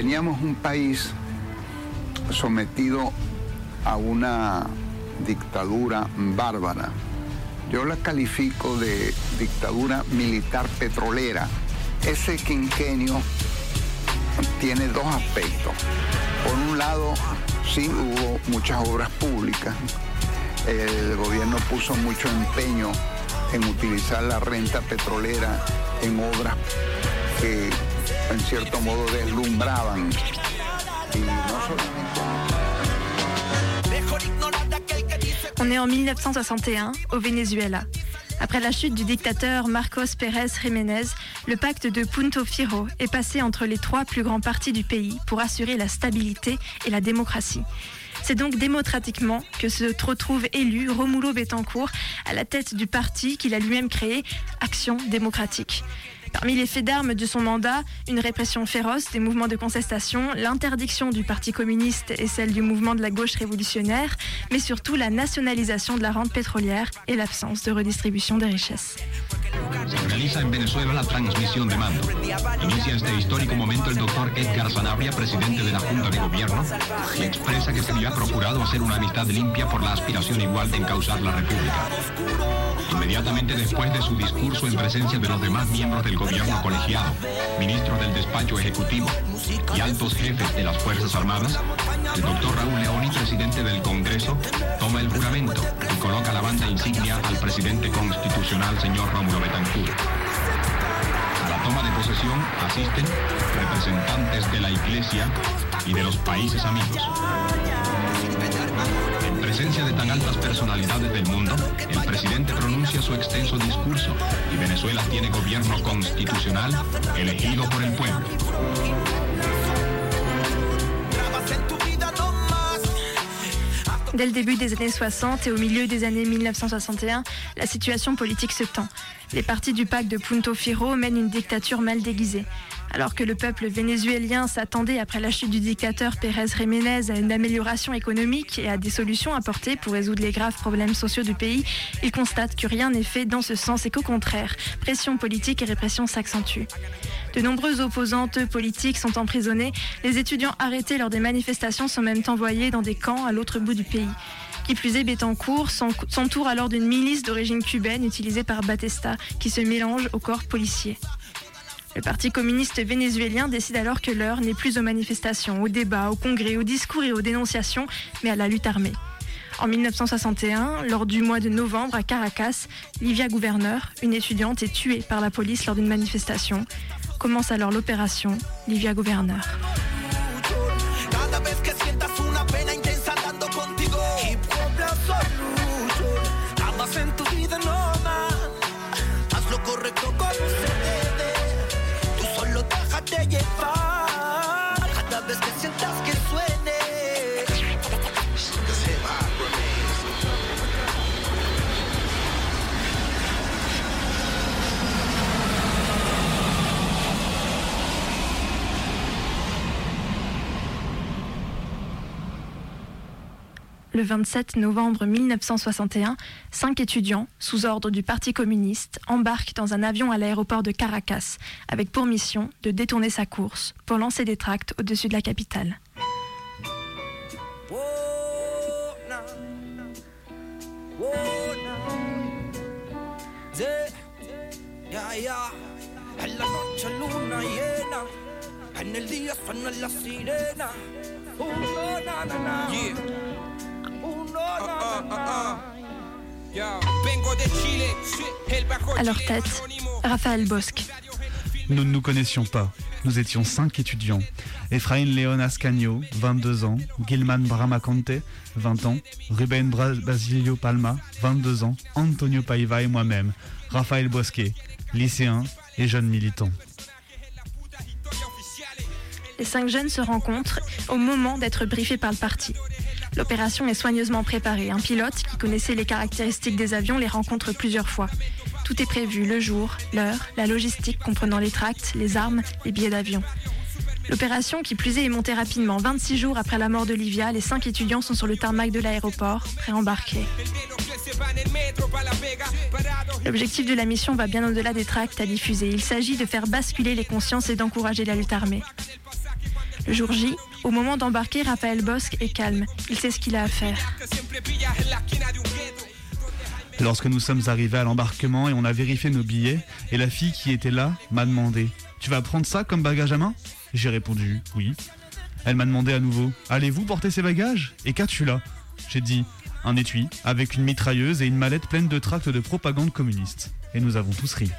teníamos un país sometido a una dictadura bárbara. Yo la califico de dictadura militar petrolera. Ese quinquenio tiene dos aspectos. Por un lado, sí hubo muchas obras públicas. El gobierno puso mucho empeño en utilizar la renta petrolera en obras que en On est en 1961 au Venezuela. Après la chute du dictateur Marcos Pérez Jiménez, le pacte de Punto Fijo est passé entre les trois plus grands partis du pays pour assurer la stabilité et la démocratie. C'est donc démocratiquement que se retrouve élu Romulo Betancourt à la tête du parti qu'il a lui-même créé, Action démocratique. Parmi les faits d'armes de son mandat, une répression féroce des mouvements de contestation, l'interdiction du Parti communiste et celle du mouvement de la gauche révolutionnaire, mais surtout la nationalisation de la rente pétrolière et l'absence de redistribution des richesses. Se realiza en Venezuela la transmisión de mando. Inicia este histórico momento el doctor Edgar Sanabria, presidente de la Junta de Gobierno, y expresa que se le ha procurado hacer una amistad limpia por la aspiración igual de encauzar la República. Inmediatamente después de su discurso en presencia de los demás miembros del gobierno colegiado, ministros del despacho ejecutivo y altos jefes de las Fuerzas Armadas, el doctor Raúl Leoni, presidente del Congreso, toma el juramento y coloca la banda insignia al presidente constitucional, señor Rómulo Betancourt. A la toma de posesión asisten representantes de la Iglesia y de los países amigos. En presencia de tan altas personalidades del mundo, el presidente pronuncia su extenso discurso y Venezuela tiene gobierno constitucional elegido por el pueblo. Dès le début des années 60 et au milieu des années 1961, la situation politique se tend. Les partis du pacte de Punto Fijo mènent une dictature mal déguisée. Alors que le peuple vénézuélien s'attendait après la chute du dictateur Pérez Jiménez à une amélioration économique et à des solutions apportées pour résoudre les graves problèmes sociaux du pays, il constate que rien n'est fait dans ce sens et qu'au contraire, pression politique et répression s'accentuent. De nombreux opposantes politiques sont emprisonnés, les étudiants arrêtés lors des manifestations sont même envoyés dans des camps à l'autre bout du pays. Qui plus est, Betancourt s'entoure alors d'une milice d'origine cubaine utilisée par Batista, qui se mélange au corps policier. Le Parti communiste vénézuélien décide alors que l'heure n'est plus aux manifestations, aux débats, aux congrès, aux discours et aux dénonciations, mais à la lutte armée. En 1961, lors du mois de novembre à Caracas, Livia Gouverneur, une étudiante, est tuée par la police lors d'une manifestation. Commence alors l'opération Livia Gouverneur. Le 27 novembre 1961, cinq étudiants, sous ordre du Parti communiste, embarquent dans un avion à l'aéroport de Caracas, avec pour mission de détourner sa course pour lancer des tracts au-dessus de la capitale. Oh, Chile tête. Raphaël Bosque. Nous ne nous connaissions pas. Nous étions cinq étudiants. Efraín León Ascanio, 22 ans. Gilman Bramaconte, 20 ans. Ruben Basilio Palma, 22 ans. Antonio Paiva et moi-même. Raphaël Bosque, lycéen et jeune militant. Les cinq jeunes se rencontrent au moment d'être briefés par le parti. L'opération est soigneusement préparée. Un pilote qui connaissait les caractéristiques des avions les rencontre plusieurs fois. Tout est prévu, le jour, l'heure, la logistique comprenant les tracts, les armes, les billets d'avion. L'opération, qui plus est, est montée rapidement. 26 jours après la mort d'Olivia, les cinq étudiants sont sur le tarmac de l'aéroport, préembarqués. L'objectif de la mission va bien au-delà des tracts à diffuser. Il s'agit de faire basculer les consciences et d'encourager la lutte armée. Le jour J, au moment d'embarquer, Raphaël Bosque est calme. Il sait ce qu'il a à faire. Lorsque nous sommes arrivés à l'embarquement et on a vérifié nos billets, et la fille qui était là m'a demandé Tu vas prendre ça comme bagage à main? J'ai répondu Oui. Elle m'a demandé à nouveau Allez-vous porter ces bagages? Et qu'as-tu là? J'ai dit Un étui, avec une mitrailleuse et une mallette pleine de tracts de propagande communiste. Et nous avons tous ri.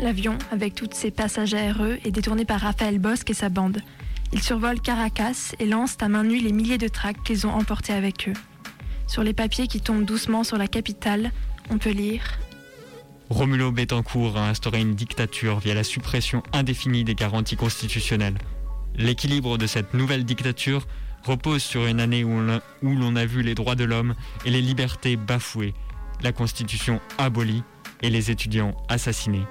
L'avion, avec toutes ses passagers heureux, est détourné par Raphaël Bosque et sa bande. Ils survolent Caracas et lancent à main nue les milliers de tracts qu'ils ont emportés avec eux. Sur les papiers qui tombent doucement sur la capitale, on peut lire Romulo Betancourt a instauré une dictature via la suppression indéfinie des garanties constitutionnelles. L'équilibre de cette nouvelle dictature repose sur une année où l'on a vu les droits de l'homme et les libertés bafouées, la constitution abolie et les étudiants assassinés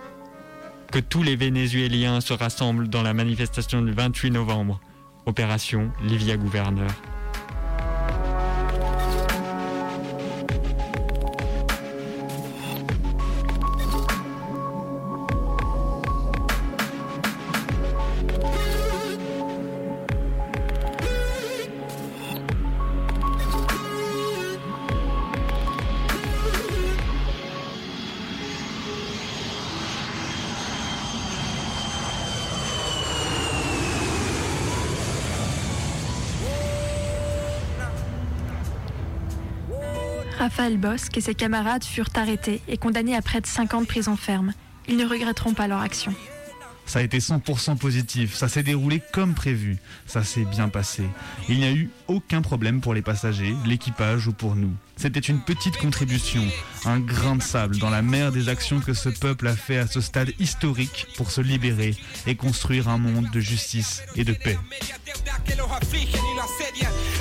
que tous les Vénézuéliens se rassemblent dans la manifestation du 28 novembre. Opération Livia Gouverneur. Raphaël Bosque et ses camarades furent arrêtés et condamnés à près de 50 prisons fermes. Ils ne regretteront pas leur action. Ça a été 100% positif, ça s'est déroulé comme prévu, ça s'est bien passé. Il n'y a eu aucun problème pour les passagers, l'équipage ou pour nous. C'était une petite contribution, un grain de sable dans la mer des actions que ce peuple a fait à ce stade historique pour se libérer et construire un monde de justice et de paix.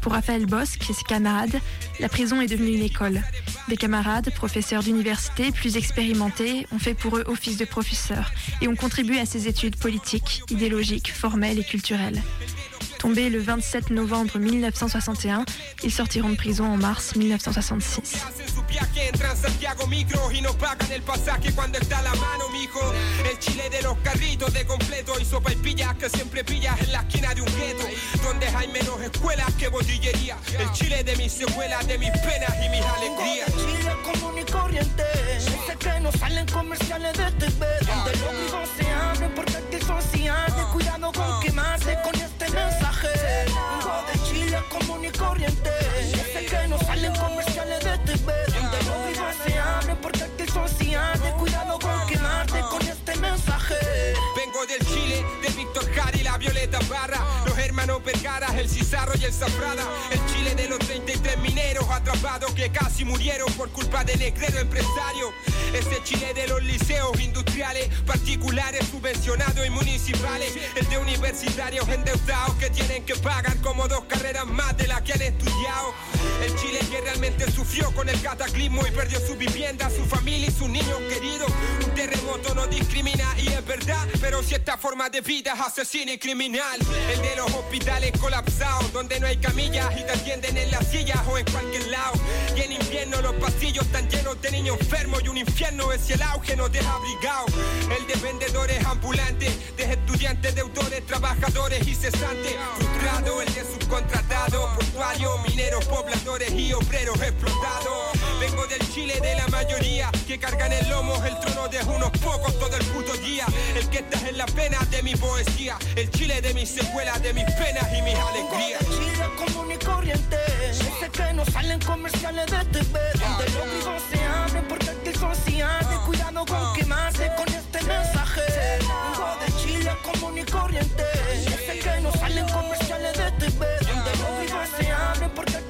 Pour Raphaël Bosque et ses camarades, la prison est devenue une école. Des camarades, professeurs d'université plus expérimentés, ont fait pour eux office de professeurs et ont contribué à ces études politiques, idéologiques, formelles et culturelles. Tombés le 27 novembre 1961, ils sortiront de prison en mars 1966. viaje entra Santiago micro y nos pagan el pasaje cuando está a la mano, mijo. El chile de los carritos de completo y sopa y pillas que siempre pillas en la esquina de un gueto, donde hay menos escuelas que botillería. El chile de mis secuelas, de mis penas y mis alegrías. Chile común y corriente, sé que no salen comerciales de este TV, donde los se abren porque hay que sociales. Ah, Cuidado con ah. que Los hermanos Vergara, el Cizarro y el Zafrada. El Chile de los 33 mineros atrapados que casi murieron por culpa del negrero empresario. Ese Chile de los liceos industriales, particulares, subvencionados y municipales. El de universitarios endeudados que tienen que pagar como dos carreras más de las que han estudiado. El Chile que realmente sufrió con el cataclismo y perdió su vivienda, su familia y sus niños queridos. Un terremoto no discrimina y es verdad, pero si esta forma de vida es asesina y criminal. El de los hospitales colapsados, donde no hay camillas y te atienden en las sillas o en cualquier lado. Y en invierno los pasillos están llenos de niños enfermos y un infierno es si el auge no te ha abrigado. El de vendedores ambulante, de estudiantes, deudores, trabajadores y cesantes, frustrado, el de subcontratado, portuario, mineros, pobladores y obreros explotados. Vengo del Chile de la mayoría, que cargan el lomo el trono de unos pocos todo el puto día. El que está en la pena de mi poesía, el Chile de mis secuelas, de mis penas y mis alegrías. Chile común y corriente, sé que no salen comerciales de TV, donde los se abren porque aquí son de cuidado con quemarse con este mensaje. Vengo de Chile común y corriente, sé que no salen comerciales de TV, donde los vivos se abren porque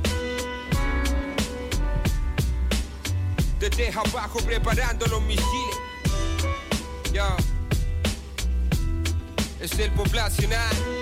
desde abajo preparando los misiles. Ya. Es el poblacional.